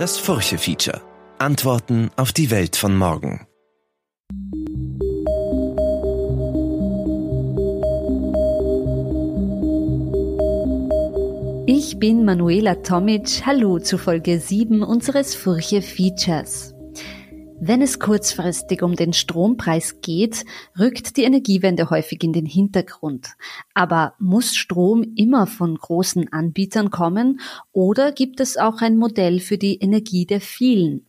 Das Furche-Feature. Antworten auf die Welt von morgen. Ich bin Manuela Tomic. Hallo zu Folge 7 unseres Furche-Features. Wenn es kurzfristig um den Strompreis geht, rückt die Energiewende häufig in den Hintergrund. Aber muss Strom immer von großen Anbietern kommen oder gibt es auch ein Modell für die Energie der vielen?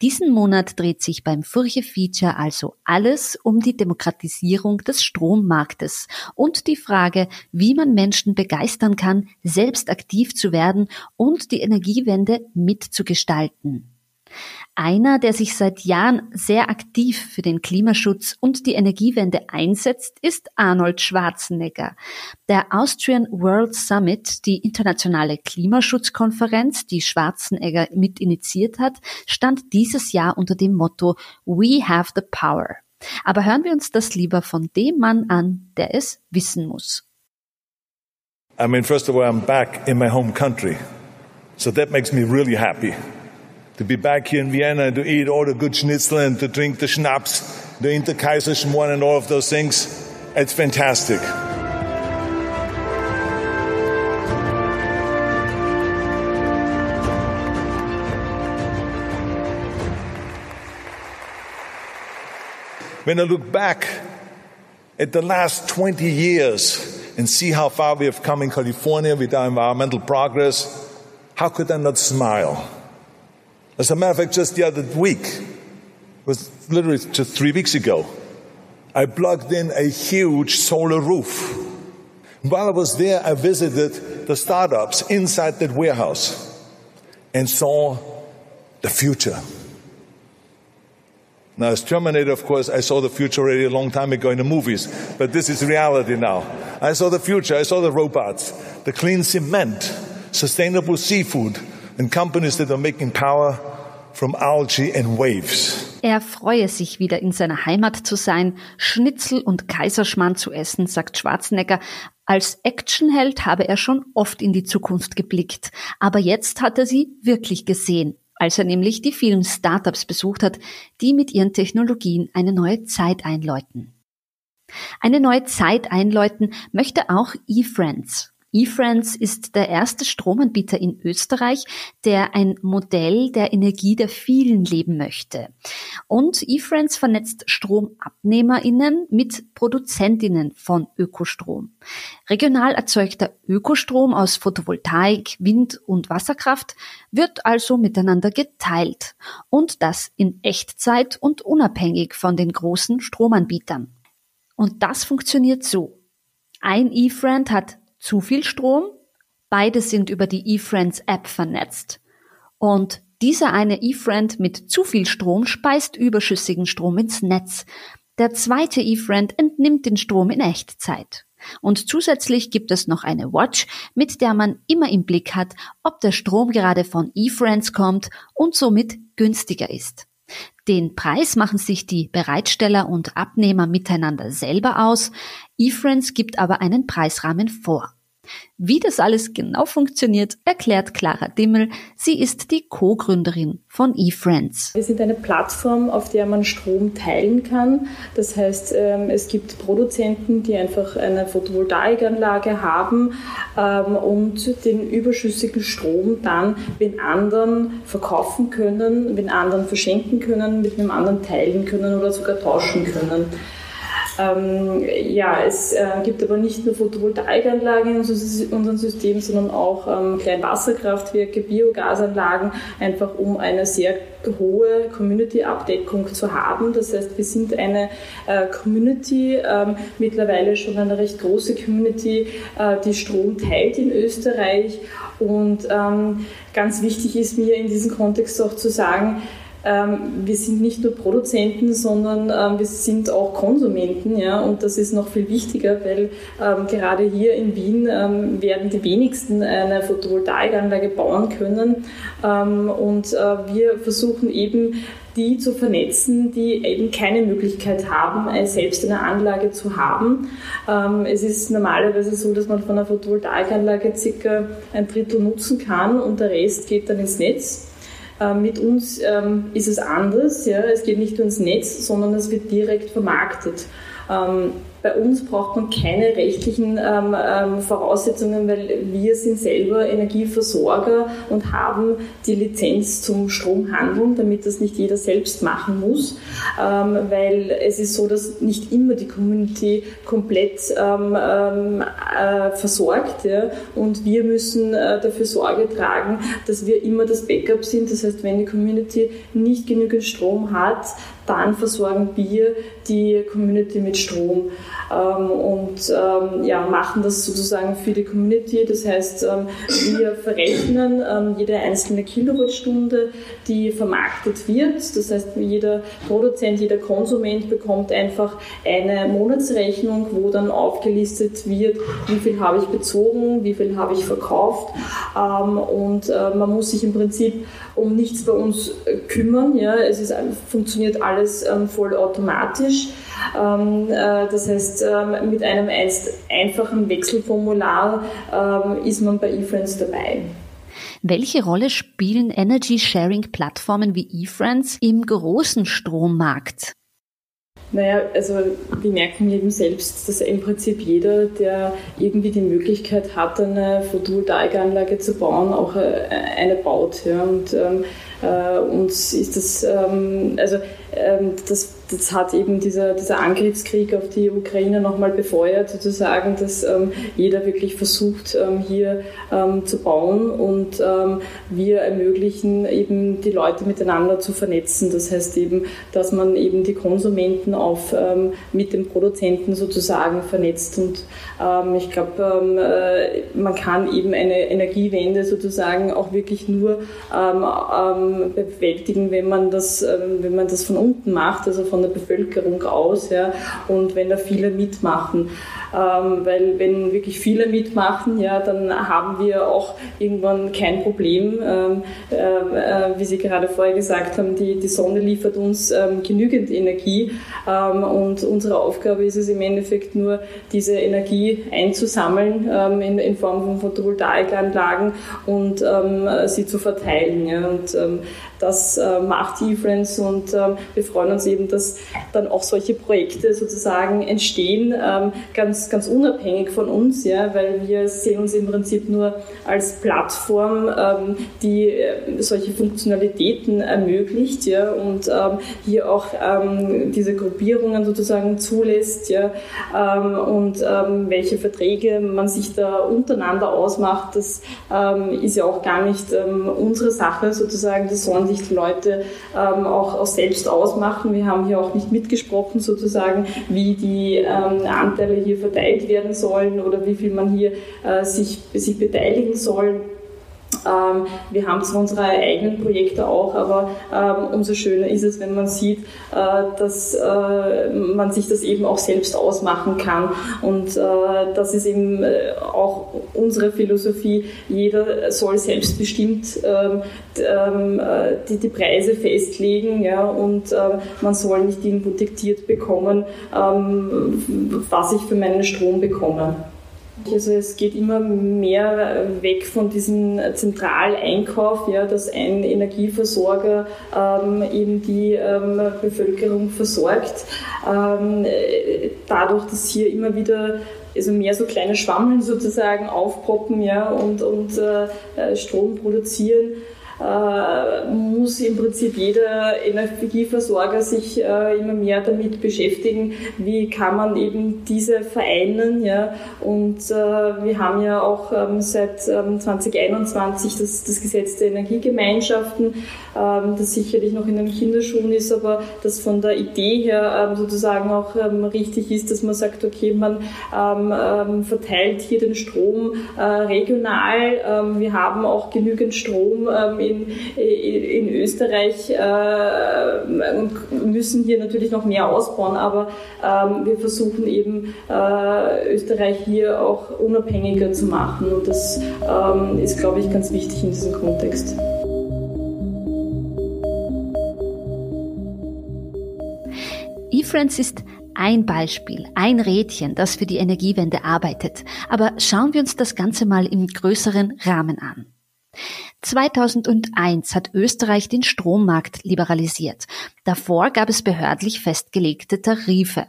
Diesen Monat dreht sich beim Furche Feature also alles um die Demokratisierung des Strommarktes und die Frage, wie man Menschen begeistern kann, selbst aktiv zu werden und die Energiewende mitzugestalten. Einer, der sich seit Jahren sehr aktiv für den Klimaschutz und die Energiewende einsetzt, ist Arnold Schwarzenegger. Der Austrian World Summit, die internationale Klimaschutzkonferenz, die Schwarzenegger mit initiiert hat, stand dieses Jahr unter dem Motto We have the power. Aber hören wir uns das lieber von dem Mann an, der es wissen muss. I mean, first of all, I'm back in my home country. So that makes me really happy. To be back here in Vienna, and to eat all the good schnitzel and to drink the schnapps, the Interkaiserschmarrn and all of those things. It's fantastic. When I look back at the last 20 years and see how far we have come in California with our environmental progress, how could I not smile? As a matter of fact, just the other week, it was literally just three weeks ago, I plugged in a huge solar roof. While I was there, I visited the startups inside that warehouse and saw the future. Now, as Terminator, of course, I saw the future already a long time ago in the movies, but this is reality now. I saw the future, I saw the robots, the clean cement, sustainable seafood, and companies that are making power from algae and waves. Er freue sich wieder in seiner Heimat zu sein, Schnitzel und Kaiserschmarrn zu essen, sagt Schwarzenegger. Als Actionheld habe er schon oft in die Zukunft geblickt, aber jetzt hat er sie wirklich gesehen, als er nämlich die vielen Startups besucht hat, die mit ihren Technologien eine neue Zeit einläuten. Eine neue Zeit einläuten möchte auch eFriends. eFriends ist der erste Stromanbieter in Österreich, der ein Modell der Energie der vielen leben möchte. Und eFriends vernetzt StromabnehmerInnen mit ProduzentInnen von Ökostrom. Regional erzeugter Ökostrom aus Photovoltaik, Wind- und Wasserkraft wird also miteinander geteilt. Und das in Echtzeit und unabhängig von den großen Stromanbietern. Und das funktioniert so. Ein eFriend hat zu viel Strom. Beide sind über die eFriends App vernetzt. Und dieser eine eFriend mit zu viel Strom speist überschüssigen Strom ins Netz. Der zweite eFriend entnimmt den Strom in Echtzeit. Und zusätzlich gibt es noch eine Watch, mit der man immer im Blick hat, ob der Strom gerade von eFriends kommt und somit günstiger ist. Den Preis machen sich die Bereitsteller und Abnehmer miteinander selber aus. eFriends gibt aber einen Preisrahmen vor. Wie das alles genau funktioniert, erklärt Clara Dimmel. Sie ist die Co-Gründerin von eFriends. Wir sind eine Plattform, auf der man Strom teilen kann. Das heißt, ähm, es gibt Produzenten, die einfach eine Photovoltaikanlage haben ähm, und den überschüssigen Strom dann mit anderen verkaufen können, mit anderen verschenken können, mit einem anderen teilen können oder sogar tauschen können. Ähm, ja, es äh, gibt aber nicht nur Photovoltaikanlagen in unserem System, sondern auch ähm, Kleinwasserkraftwerke, Biogasanlagen, einfach um eine sehr hohe Community-Abdeckung zu haben. Das heißt, wir sind eine äh, Community, ähm, mittlerweile schon eine recht große Community, äh, die Strom teilt in Österreich. Und ähm, ganz wichtig ist mir in diesem Kontext auch zu sagen, wir sind nicht nur Produzenten, sondern ähm, wir sind auch Konsumenten. Ja? Und das ist noch viel wichtiger, weil ähm, gerade hier in Wien ähm, werden die wenigsten eine Photovoltaikanlage bauen können. Ähm, und äh, wir versuchen eben, die zu vernetzen, die eben keine Möglichkeit haben, selbst eine Anlage zu haben. Ähm, es ist normalerweise so, dass man von einer Photovoltaikanlage circa ein Drittel nutzen kann und der Rest geht dann ins Netz. Ähm, mit uns ähm, ist es anders. Es geht nicht nur ins Netz, sondern es wird direkt vermarktet. Bei uns braucht man keine rechtlichen ähm, ähm, Voraussetzungen, weil wir sind selber Energieversorger und haben die Lizenz zum Stromhandeln, damit das nicht jeder selbst machen muss. Ähm, weil es ist so, dass nicht immer die Community komplett ähm, ähm, äh, versorgt. Ja? Und wir müssen äh, dafür Sorge tragen, dass wir immer das Backup sind. Das heißt, wenn die Community nicht genügend Strom hat, dann versorgen wir die Community mit Strom ähm, und ähm, ja, machen das sozusagen für die Community. Das heißt, ähm, wir verrechnen ähm, jede einzelne Kilowattstunde, die vermarktet wird. Das heißt, jeder Produzent, jeder Konsument bekommt einfach eine Monatsrechnung, wo dann aufgelistet wird, wie viel habe ich bezogen, wie viel habe ich verkauft. Ähm, und äh, man muss sich im Prinzip um nichts bei uns äh, kümmern. Ja. Es ist, funktioniert alles ähm, vollautomatisch. Ähm, äh, das heißt, ähm, mit einem einfachen Wechselformular ähm, ist man bei eFriends dabei. Welche Rolle spielen Energy-Sharing-Plattformen wie eFriends im großen Strommarkt? Naja, also wir merken eben selbst, dass im Prinzip jeder, der irgendwie die Möglichkeit hat, eine Photovoltaikanlage zu bauen, auch äh, eine baut. Ja. Und ähm, äh, uns ist das, ähm, also ähm, das das hat eben dieser, dieser Angriffskrieg auf die Ukraine nochmal befeuert, sozusagen, dass ähm, jeder wirklich versucht, ähm, hier ähm, zu bauen und ähm, wir ermöglichen eben die Leute miteinander zu vernetzen. Das heißt eben, dass man eben die Konsumenten auf, ähm, mit dem Produzenten sozusagen vernetzt und ähm, ich glaube, äh, man kann eben eine Energiewende sozusagen auch wirklich nur bewältigen, wenn man das, wenn man das von unten macht, also von von der Bevölkerung aus ja, und wenn da viele mitmachen. Ähm, weil wenn wirklich viele mitmachen, ja, dann haben wir auch irgendwann kein Problem. Ähm, äh, wie Sie gerade vorher gesagt haben, die, die Sonne liefert uns ähm, genügend Energie ähm, und unsere Aufgabe ist es im Endeffekt nur, diese Energie einzusammeln ähm, in, in, Form von Photovoltaikanlagen und ähm, sie zu verteilen. Ja. Und das äh, macht eFriends und wir freuen uns eben, dass dann auch solche Projekte sozusagen entstehen, ähm, ganz, ganz unabhängig von uns, ja, weil wir sehen uns im Prinzip nur als Plattform, ähm, die äh, solche Funktionalitäten ermöglicht ja, und ähm, hier auch ähm, diese Gruppierungen sozusagen zulässt ja, ähm, und ähm, welche Verträge man sich da untereinander ausmacht, das ist ja auch gar nicht unsere Sache sozusagen, das sollen sich die Leute auch, auch selbst ausmachen. Wir haben hier auch nicht mitgesprochen sozusagen, wie die ähm, Anteile hier verteilt werden sollen oder wie viel man hier äh, sich, sich beteiligen soll. Ähm, wir haben zwar unsere eigenen Projekte auch, aber ähm, umso schöner ist es, wenn man sieht, äh, dass äh, man sich das eben auch selbst ausmachen kann. Und äh, das ist eben äh, auch unsere Philosophie. Jeder soll selbstbestimmt ähm, ähm äh, die, die Preise festlegen ja, und äh, man soll nicht irgendwo diktiert bekommen, ähm, was ich für meinen Strom bekomme. Also es geht immer mehr weg von diesem Zentraleinkauf, ja, dass ein Energieversorger ähm, eben die ähm, Bevölkerung versorgt. Ähm, dadurch, dass hier immer wieder also mehr so kleine Schwammeln sozusagen aufpoppen ja, und, und äh, Strom produzieren, äh, muss im Prinzip jeder Energieversorger sich äh, immer mehr damit beschäftigen, wie kann man eben diese vereinen. Ja? Und äh, wir haben ja auch ähm, seit ähm, 2021 das, das Gesetz der Energiegemeinschaften, ähm, das sicherlich noch in den Kinderschuhen ist, aber das von der Idee her ähm, sozusagen auch ähm, richtig ist, dass man sagt, okay, man ähm, ähm, verteilt hier den Strom regional. Ähm, wir haben auch genügend Strom in, in Österreich äh, und müssen hier natürlich noch mehr ausbauen, aber wir versuchen eben äh, Österreich hier auch unabhängiger zu machen und das ist, glaube ich, ganz wichtig in diesem Kontext. eFriends ist ein Beispiel, ein Rädchen, das für die Energiewende arbeitet. Aber schauen wir uns das Ganze mal im größeren Rahmen an. 2001 hat Österreich den Strommarkt liberalisiert. Davor gab es behördlich festgelegte Tarife.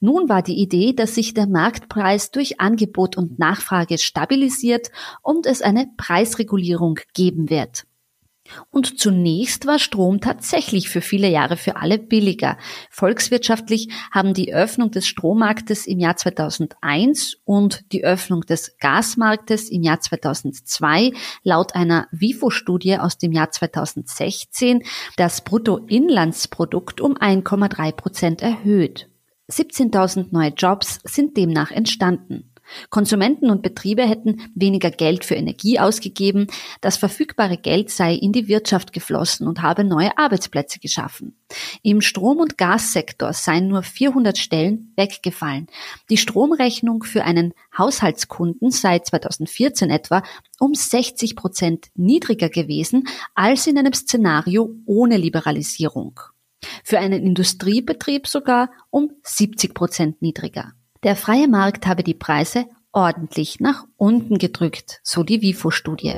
Nun war die Idee, dass sich der Marktpreis durch Angebot und Nachfrage stabilisiert und es eine Preisregulierung geben wird. Und zunächst war Strom tatsächlich für viele Jahre für alle billiger. Volkswirtschaftlich haben die Öffnung des Strommarktes im Jahr 2001 und die Öffnung des Gasmarktes im Jahr 2002 laut einer WIFO-Studie aus dem Jahr 2016 das Bruttoinlandsprodukt um 1,3 Prozent erhöht. 17.000 neue Jobs sind demnach entstanden. Konsumenten und Betriebe hätten weniger Geld für Energie ausgegeben, das verfügbare Geld sei in die Wirtschaft geflossen und habe neue Arbeitsplätze geschaffen. Im Strom- und Gassektor seien nur 400 Stellen weggefallen. Die Stromrechnung für einen Haushaltskunden sei 2014 etwa um 60 Prozent niedriger gewesen als in einem Szenario ohne Liberalisierung. Für einen Industriebetrieb sogar um 70 Prozent niedriger. Der freie Markt habe die Preise ordentlich nach unten gedrückt, so die WIFO-Studie.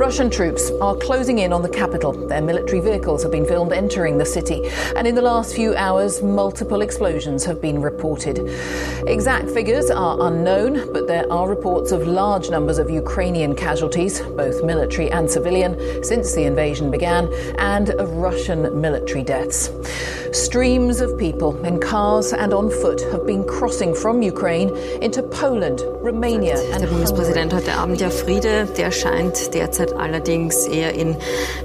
Russian troops are closing in on the capital. Their military vehicles have been filmed entering the city, and in the last few hours, multiple explosions have been reported. Exact figures are unknown, but there are reports of large numbers of Ukrainian casualties, both military and civilian, since the invasion began, and of Russian military deaths. Streams of people in cars and on foot have been crossing from Ukraine into Poland, Romania and Der Bundespräsident heute Abend, ja Friede, der scheint derzeit allerdings eher in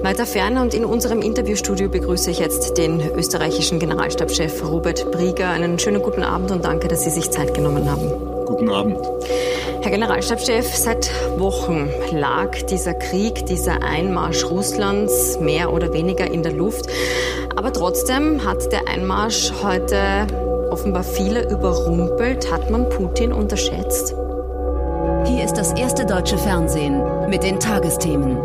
weiter Ferne. Und in unserem Interviewstudio begrüße ich jetzt den österreichischen Generalstabschef Robert Brieger. Einen schönen guten Abend und danke, dass Sie sich Zeit genommen haben. Guten Abend. Herr Generalstabschef, seit Wochen lag dieser Krieg, dieser Einmarsch Russlands mehr oder weniger in der Luft. Aber trotzdem hat der Einmarsch heute offenbar viele überrumpelt. Hat man Putin unterschätzt? Hier ist das erste deutsche Fernsehen mit den Tagesthemen.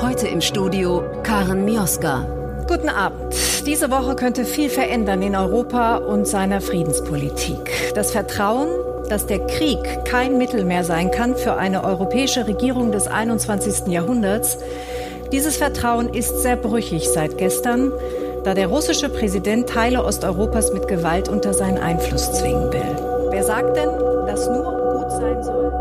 Heute im Studio Karen Mioska. Guten Abend. Diese Woche könnte viel verändern in Europa und seiner Friedenspolitik. Das Vertrauen, dass der Krieg kein Mittel mehr sein kann für eine europäische Regierung des 21. Jahrhunderts, dieses Vertrauen ist sehr brüchig seit gestern, da der russische Präsident Teile Osteuropas mit Gewalt unter seinen Einfluss zwingen will. Wer sagt denn, dass nur gut sein soll?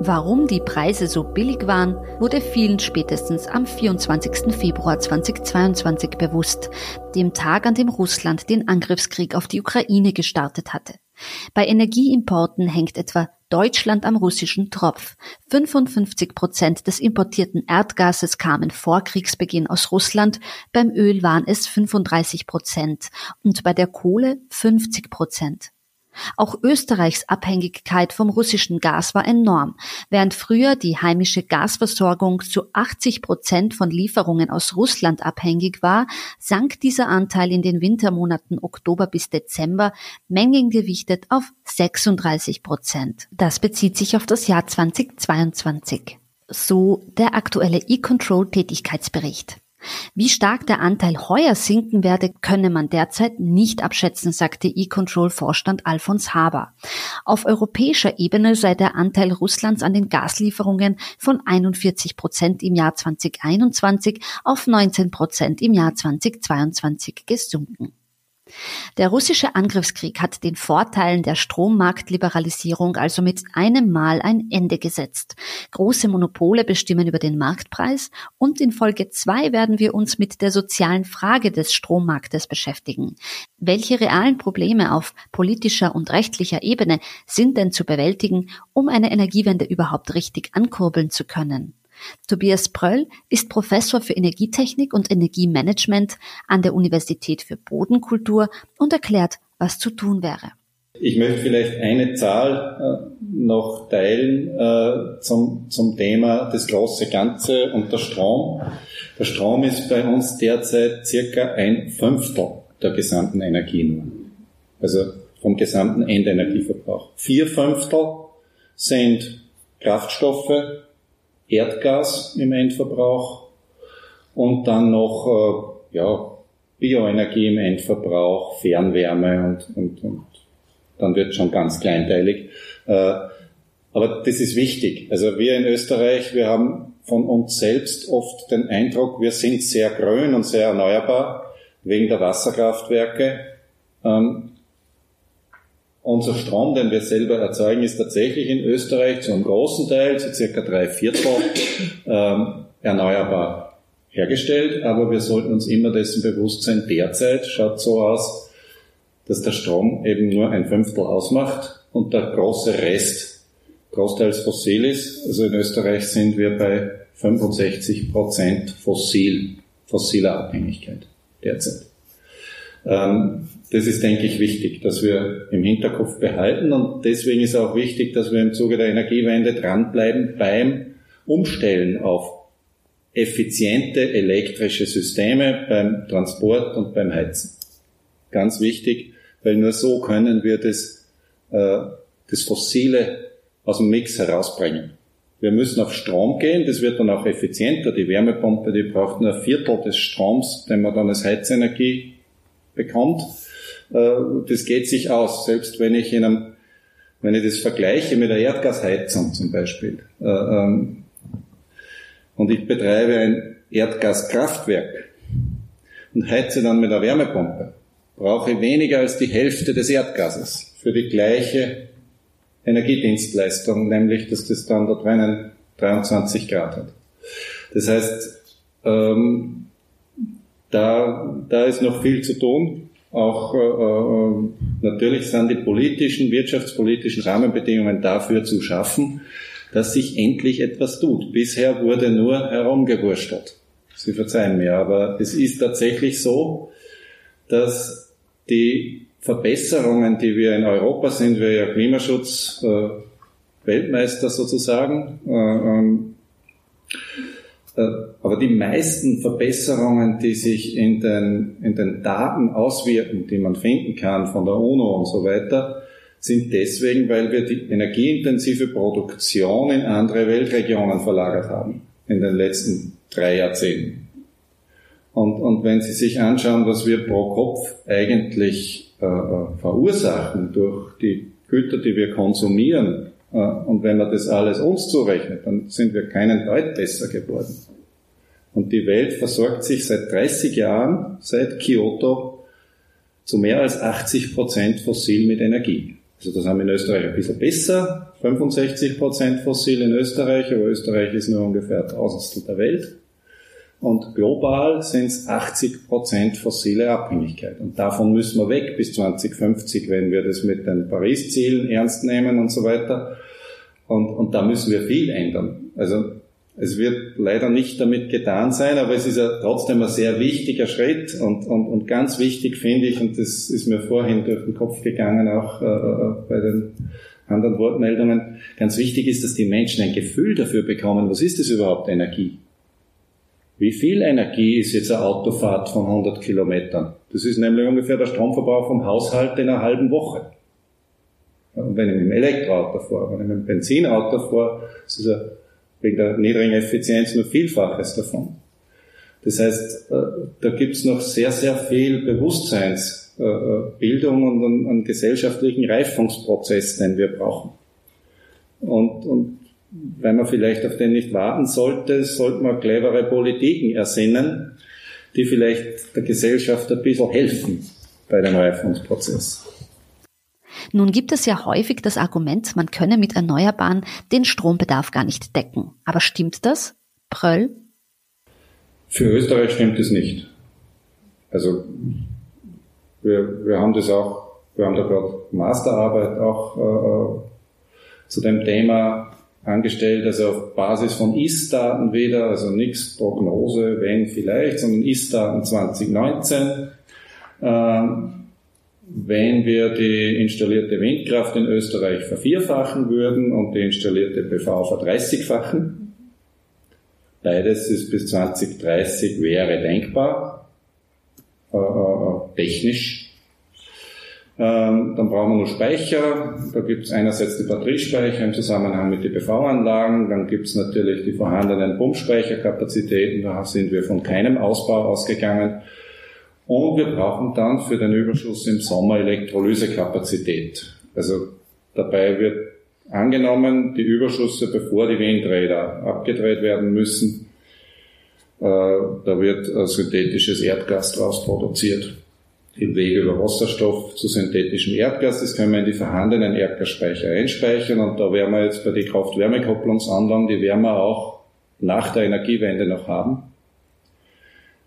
Warum die Preise so billig waren, wurde vielen spätestens am 24. Februar 2022 bewusst, dem Tag, an dem Russland den Angriffskrieg auf die Ukraine gestartet hatte. Bei Energieimporten hängt etwa Deutschland am russischen Tropf. 55 Prozent des importierten Erdgases kamen vor Kriegsbeginn aus Russland, beim Öl waren es 35 Prozent und bei der Kohle 50 Prozent. Auch Österreichs Abhängigkeit vom russischen Gas war enorm. Während früher die heimische Gasversorgung zu 80 Prozent von Lieferungen aus Russland abhängig war, sank dieser Anteil in den Wintermonaten Oktober bis Dezember mengengewichtet auf 36 Prozent. Das bezieht sich auf das Jahr 2022. So der aktuelle E-Control-Tätigkeitsbericht. Wie stark der Anteil heuer sinken werde, könne man derzeit nicht abschätzen, sagte E-Control-Vorstand Alfons Haber. Auf europäischer Ebene sei der Anteil Russlands an den Gaslieferungen von 41 Prozent im Jahr 2021 auf 19 Prozent im Jahr 2022 gesunken. Der russische Angriffskrieg hat den Vorteilen der Strommarktliberalisierung also mit einem Mal ein Ende gesetzt. Große Monopole bestimmen über den Marktpreis und in Folge zwei werden wir uns mit der sozialen Frage des Strommarktes beschäftigen. Welche realen Probleme auf politischer und rechtlicher Ebene sind denn zu bewältigen, um eine Energiewende überhaupt richtig ankurbeln zu können? Tobias Pröll ist Professor für Energietechnik und Energiemanagement an der Universität für Bodenkultur und erklärt, was zu tun wäre. Ich möchte vielleicht eine Zahl äh, noch teilen äh, zum, zum Thema das große Ganze und der Strom. Der Strom ist bei uns derzeit circa ein Fünftel der gesamten Energie. Also vom gesamten Endenergieverbrauch. Vier Fünftel sind Kraftstoffe, Erdgas im Endverbrauch und dann noch äh, ja, Bioenergie im Endverbrauch, Fernwärme und, und, und dann wird schon ganz kleinteilig. Äh, aber das ist wichtig. Also wir in Österreich, wir haben von uns selbst oft den Eindruck, wir sind sehr grün und sehr erneuerbar wegen der Wasserkraftwerke. Ähm, unser Strom, den wir selber erzeugen, ist tatsächlich in Österreich zu einem großen Teil, zu circa drei Viertel, ähm, erneuerbar hergestellt. Aber wir sollten uns immer dessen bewusst sein, derzeit schaut so aus, dass der Strom eben nur ein Fünftel ausmacht und der große Rest großteils fossil ist. Also in Österreich sind wir bei 65 Prozent fossil, fossiler Abhängigkeit derzeit. Ähm, das ist, denke ich, wichtig, dass wir im Hinterkopf behalten und deswegen ist auch wichtig, dass wir im Zuge der Energiewende dranbleiben beim Umstellen auf effiziente elektrische Systeme beim Transport und beim Heizen. Ganz wichtig, weil nur so können wir das, äh, das Fossile aus dem Mix herausbringen. Wir müssen auf Strom gehen, das wird dann auch effizienter. Die Wärmepumpe, die braucht nur ein Viertel des Stroms, den man dann als Heizenergie bekommt. Äh, das geht sich aus, selbst wenn ich in einem, wenn ich das vergleiche mit der Erdgasheizung zum Beispiel. Äh, ähm, und ich betreibe ein Erdgaskraftwerk und heize dann mit der Wärmepumpe, brauche ich weniger als die Hälfte des Erdgases für die gleiche Energiedienstleistung, nämlich dass das dann da drinnen 23 Grad hat. Das heißt, ähm, da, da ist noch viel zu tun. Auch äh, äh, natürlich sind die politischen, wirtschaftspolitischen Rahmenbedingungen dafür zu schaffen, dass sich endlich etwas tut. Bisher wurde nur herumgewurstelt. Sie verzeihen mir, aber es ist tatsächlich so, dass die Verbesserungen, die wir in Europa sind, wir ja Klimaschutz äh, Weltmeister sozusagen. Äh, aber die meisten Verbesserungen, die sich in den, in den Daten auswirken, die man finden kann von der UNO und so weiter, sind deswegen, weil wir die energieintensive Produktion in andere Weltregionen verlagert haben in den letzten drei Jahrzehnten. Und, und wenn Sie sich anschauen, was wir pro Kopf eigentlich äh, äh, verursachen durch die Güter, die wir konsumieren, und wenn man das alles uns zurechnet, dann sind wir keinen Deut besser geworden. Und die Welt versorgt sich seit 30 Jahren, seit Kyoto, zu mehr als 80 Prozent fossil mit Energie. Also das haben wir in Österreich ein bisschen besser, 65 Prozent fossil in Österreich, aber Österreich ist nur ungefähr Tausendstel der Welt. Und global sind es 80 Prozent fossile Abhängigkeit. Und davon müssen wir weg bis 2050, wenn wir das mit den Paris-Zielen ernst nehmen und so weiter. Und, und da müssen wir viel ändern. Also es wird leider nicht damit getan sein, aber es ist ja trotzdem ein sehr wichtiger Schritt und, und, und ganz wichtig finde ich, und das ist mir vorhin durch den Kopf gegangen, auch äh, äh bei den anderen Wortmeldungen, ganz wichtig ist, dass die Menschen ein Gefühl dafür bekommen, was ist das überhaupt Energie? Wie viel Energie ist jetzt eine Autofahrt von 100 Kilometern? Das ist nämlich ungefähr der Stromverbrauch vom Haushalt in einer halben Woche. Und wenn ich mit dem Elektroauto fahre, wenn ich mit dem Benzinauto fahre, ist es wegen der niedrigen Effizienz nur Vielfaches davon. Das heißt, äh, da gibt's noch sehr, sehr viel Bewusstseinsbildung und einen gesellschaftlichen Reifungsprozess, den wir brauchen. Und, und wenn man vielleicht auf den nicht warten sollte, sollte man clevere Politiken ersinnen, die vielleicht der Gesellschaft ein bisschen helfen bei dem Reifungsprozess. Nun gibt es ja häufig das Argument, man könne mit Erneuerbaren den Strombedarf gar nicht decken. Aber stimmt das? Pröll? Für Österreich stimmt es nicht. Also wir, wir haben das auch, wir haben da gerade Masterarbeit auch äh, äh zu dem Thema angestellt, also auf Basis von Ist-Daten wieder, also nichts Prognose, wenn vielleicht, sondern Ist-Daten 2019. Ähm, wenn wir die installierte Windkraft in Österreich vervierfachen würden und die installierte PV verdreißigfachen, beides ist bis 2030 wäre denkbar, äh, äh, technisch. Ähm, dann brauchen wir noch Speicher. Da gibt es einerseits die Batteriespeicher im Zusammenhang mit den PV-Anlagen. Dann gibt es natürlich die vorhandenen Pumpspeicherkapazitäten. Da sind wir von keinem Ausbau ausgegangen. Und wir brauchen dann für den Überschuss im Sommer Elektrolysekapazität. Also dabei wird angenommen, die Überschüsse, bevor die Windräder abgedreht werden müssen, äh, da wird synthetisches Erdgas draus produziert im Wege über Wasserstoff zu synthetischem Erdgas. Das können wir in die vorhandenen Erdgasspeicher einspeichern und da werden wir jetzt bei den Kraft-Wärme-Kopplungsanlagen, die werden wir auch nach der Energiewende noch haben.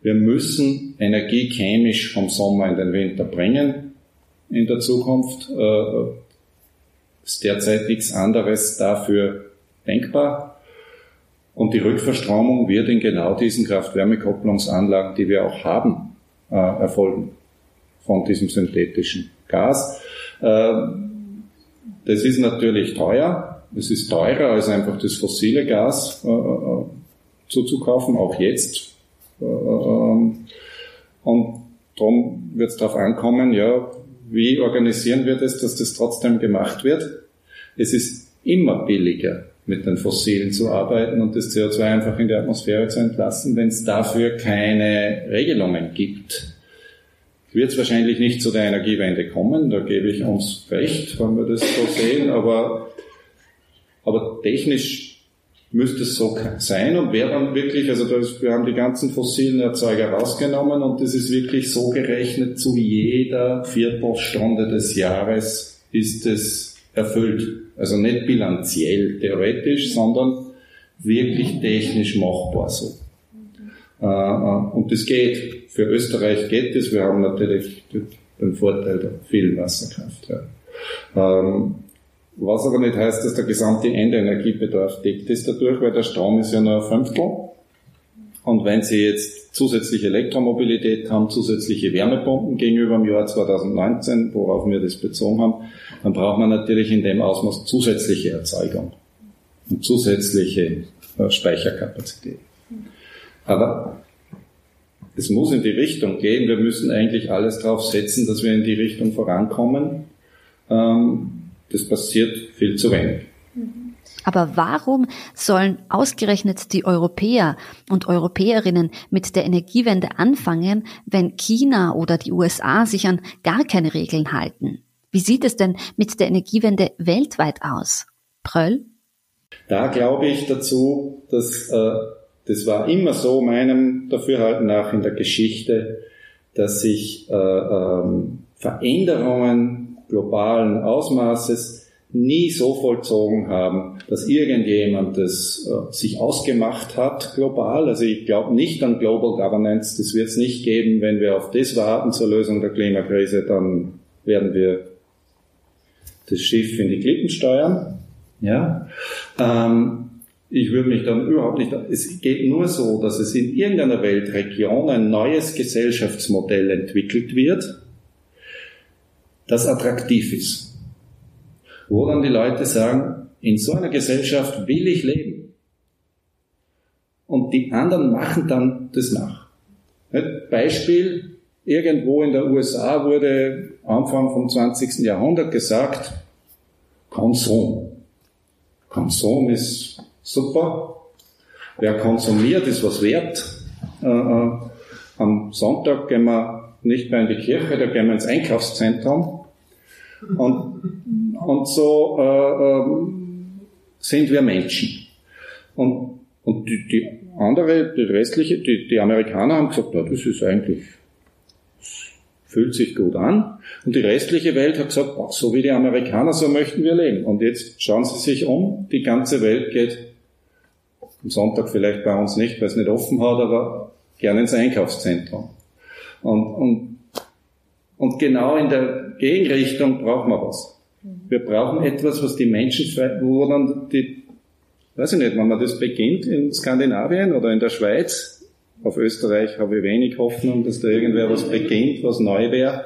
Wir müssen Energie chemisch vom Sommer in den Winter bringen in der Zukunft. Äh, ist derzeit nichts anderes dafür denkbar. Und die Rückverstromung wird in genau diesen Kraft-Wärme-Kopplungsanlagen, die wir auch haben, äh, erfolgen von diesem synthetischen Gas. Äh, das ist natürlich teuer. Es ist teurer als einfach das fossile Gas äh, äh, zuzukaufen, auch jetzt. Ähm, und darum wird es darauf ankommen, ja, wie organisieren wir das, dass das trotzdem gemacht wird? Es ist immer billiger, mit den Fossilen zu arbeiten und das CO2 einfach in die Atmosphäre zu entlassen, wenn es dafür keine Regelungen gibt wird es wahrscheinlich nicht zu der Energiewende kommen, da gebe ich uns recht, wenn wir das so sehen, aber, aber technisch müsste es so sein und wäre dann wirklich, also das, wir haben die ganzen fossilen Erzeuger rausgenommen und das ist wirklich so gerechnet, zu jeder Viertelstunde des Jahres ist es erfüllt. Also nicht bilanziell, theoretisch, sondern wirklich technisch machbar so. Äh, äh, und das geht. Für Österreich geht es. Wir haben natürlich den Vorteil der vielen Wasserkraft. Ja. Ähm, was aber nicht heißt, dass der gesamte Endenergiebedarf deckt ist dadurch, weil der Strom ist ja nur ein Fünftel. Und wenn Sie jetzt zusätzliche Elektromobilität haben, zusätzliche Wärmepumpen gegenüber dem Jahr 2019, worauf wir das bezogen haben, dann braucht man natürlich in dem Ausmaß zusätzliche Erzeugung und zusätzliche äh, Speicherkapazität. Aber es muss in die Richtung gehen. Wir müssen eigentlich alles darauf setzen, dass wir in die Richtung vorankommen. Ähm, das passiert viel zu wenig. Aber warum sollen ausgerechnet die Europäer und Europäerinnen mit der Energiewende anfangen, wenn China oder die USA sich an gar keine Regeln halten? Wie sieht es denn mit der Energiewende weltweit aus? Pröll? Da glaube ich dazu, dass äh, das war immer so meinem Dafürhalten nach in der Geschichte, dass sich äh, ähm, Veränderungen globalen Ausmaßes nie so vollzogen haben, dass irgendjemand das äh, sich ausgemacht hat global. Also ich glaube nicht an Global Governance. Das wird es nicht geben. Wenn wir auf das warten zur Lösung der Klimakrise, dann werden wir das Schiff in die Klippen steuern. Ja. Ähm, ich würde mich dann überhaupt nicht, es geht nur so, dass es in irgendeiner Weltregion ein neues Gesellschaftsmodell entwickelt wird, das attraktiv ist. Wo dann die Leute sagen, in so einer Gesellschaft will ich leben. Und die anderen machen dann das nach. Beispiel, irgendwo in der USA wurde Anfang vom 20. Jahrhundert gesagt, Konsum. Konsum ist super. Wer konsumiert, ist was wert. Äh, äh, am Sonntag gehen wir nicht mehr in die Kirche, da gehen wir ins Einkaufszentrum. Und, und so äh, äh, sind wir Menschen. Und, und die, die andere, die restliche, die, die Amerikaner haben gesagt, ja, das ist eigentlich, fühlt sich gut an. Und die restliche Welt hat gesagt, so wie die Amerikaner, so möchten wir leben. Und jetzt schauen Sie sich um, die ganze Welt geht am Sonntag vielleicht bei uns nicht, weil es nicht offen hat, aber gerne ins Einkaufszentrum. Und, und, und genau in der Gegenrichtung brauchen wir was. Wir brauchen etwas, was die Menschen, wo dann die, weiß ich nicht, wenn man das beginnt in Skandinavien oder in der Schweiz, auf Österreich habe ich wenig Hoffnung, dass da irgendwer was beginnt, was neu wäre.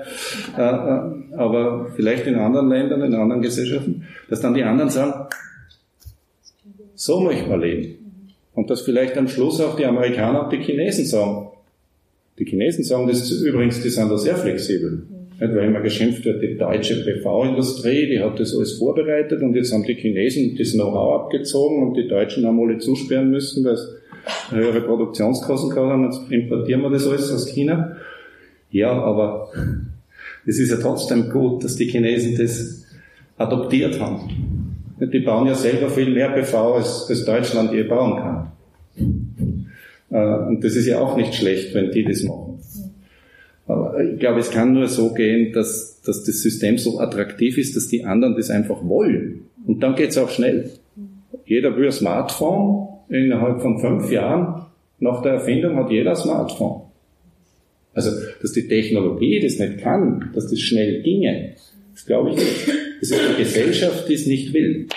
Äh, äh, aber vielleicht in anderen Ländern, in anderen Gesellschaften, dass dann die anderen sagen, so möchte man leben. Und dass vielleicht am Schluss auch die Amerikaner und die Chinesen sagen. Die Chinesen sagen das übrigens, die sind da sehr flexibel. Weil immer geschimpft wird, die deutsche PV-Industrie, die hat das alles vorbereitet und jetzt haben die Chinesen das Know-how abgezogen und die Deutschen haben alle zusperren müssen, weil sie höhere Produktionskosten gehabt haben. Jetzt importieren wir das alles aus China. Ja, aber es ist ja trotzdem gut, dass die Chinesen das adoptiert haben. Die bauen ja selber viel mehr PV, als, als Deutschland je bauen kann. Äh, und das ist ja auch nicht schlecht, wenn die das machen. Aber ich glaube, es kann nur so gehen, dass, dass das System so attraktiv ist, dass die anderen das einfach wollen. Und dann geht es auch schnell. Jeder will ein Smartphone. Innerhalb von fünf Jahren nach der Erfindung hat jeder ein Smartphone. Also, dass die Technologie das nicht kann, dass das schnell ginge, das glaube ich nicht. Das ist die Gesellschaft, die es nicht will.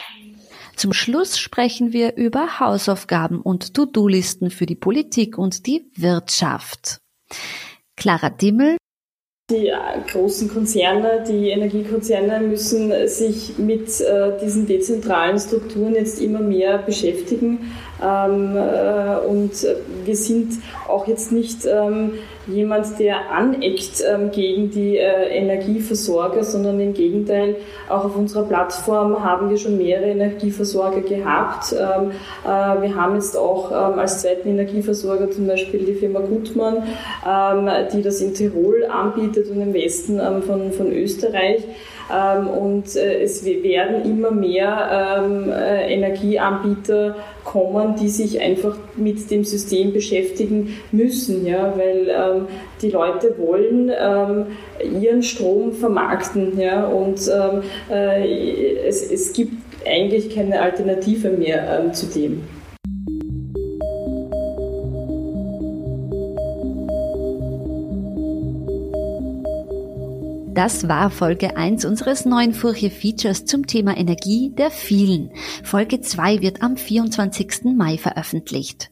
Zum Schluss sprechen wir über Hausaufgaben und To-Do-Listen für die Politik und die Wirtschaft. Clara Dimmel. Die großen Konzerne, die Energiekonzerne müssen sich mit äh, diesen dezentralen Strukturen jetzt immer mehr beschäftigen. Ähm, äh, und wir sind auch jetzt nicht ähm, jemand, der aneckt ähm, gegen die äh, Energieversorger, sondern im Gegenteil, auch auf unserer Plattform haben wir schon mehrere Energieversorger gehabt. Ähm, äh, wir haben jetzt auch ähm, als zweiten Energieversorger zum Beispiel die Firma Gutmann, ähm, die das in Tirol anbietet und im Westen ähm, von, von Österreich. Ähm, und äh, es werden immer mehr äh, Energieanbieter kommen, die sich einfach mit dem System beschäftigen müssen, ja, weil ähm, die Leute wollen ihren Strom vermarkten, ja, und äh, es, es gibt eigentlich keine Alternative mehr zu dem. Das war Folge 1 unseres neuen Furche Features zum Thema Energie der vielen. Folge 2 wird am 24. Mai veröffentlicht.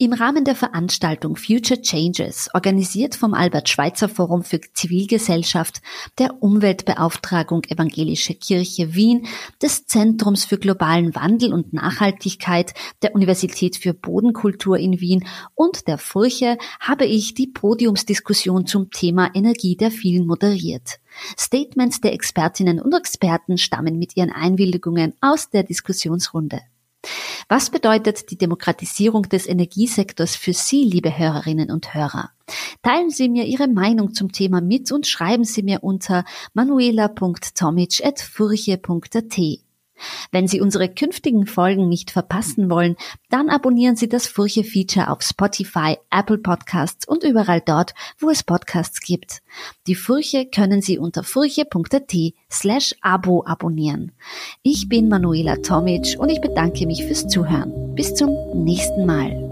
Im Rahmen der Veranstaltung Future Changes, organisiert vom Albert Schweitzer Forum für Zivilgesellschaft, der Umweltbeauftragung Evangelische Kirche Wien, des Zentrums für globalen Wandel und Nachhaltigkeit, der Universität für Bodenkultur in Wien und der Furche, habe ich die Podiumsdiskussion zum Thema Energie der vielen moderiert. Statements der Expertinnen und Experten stammen mit ihren Einwilligungen aus der Diskussionsrunde. Was bedeutet die Demokratisierung des Energiesektors für Sie, liebe Hörerinnen und Hörer? Teilen Sie mir Ihre Meinung zum Thema mit und schreiben Sie mir unter manuela.tomic.furche.at. Wenn Sie unsere künftigen Folgen nicht verpassen wollen, dann abonnieren Sie das Furche-Feature auf Spotify, Apple Podcasts und überall dort, wo es Podcasts gibt. Die Furche können Sie unter furche.at slash Abo abonnieren. Ich bin Manuela Tomic und ich bedanke mich fürs Zuhören. Bis zum nächsten Mal.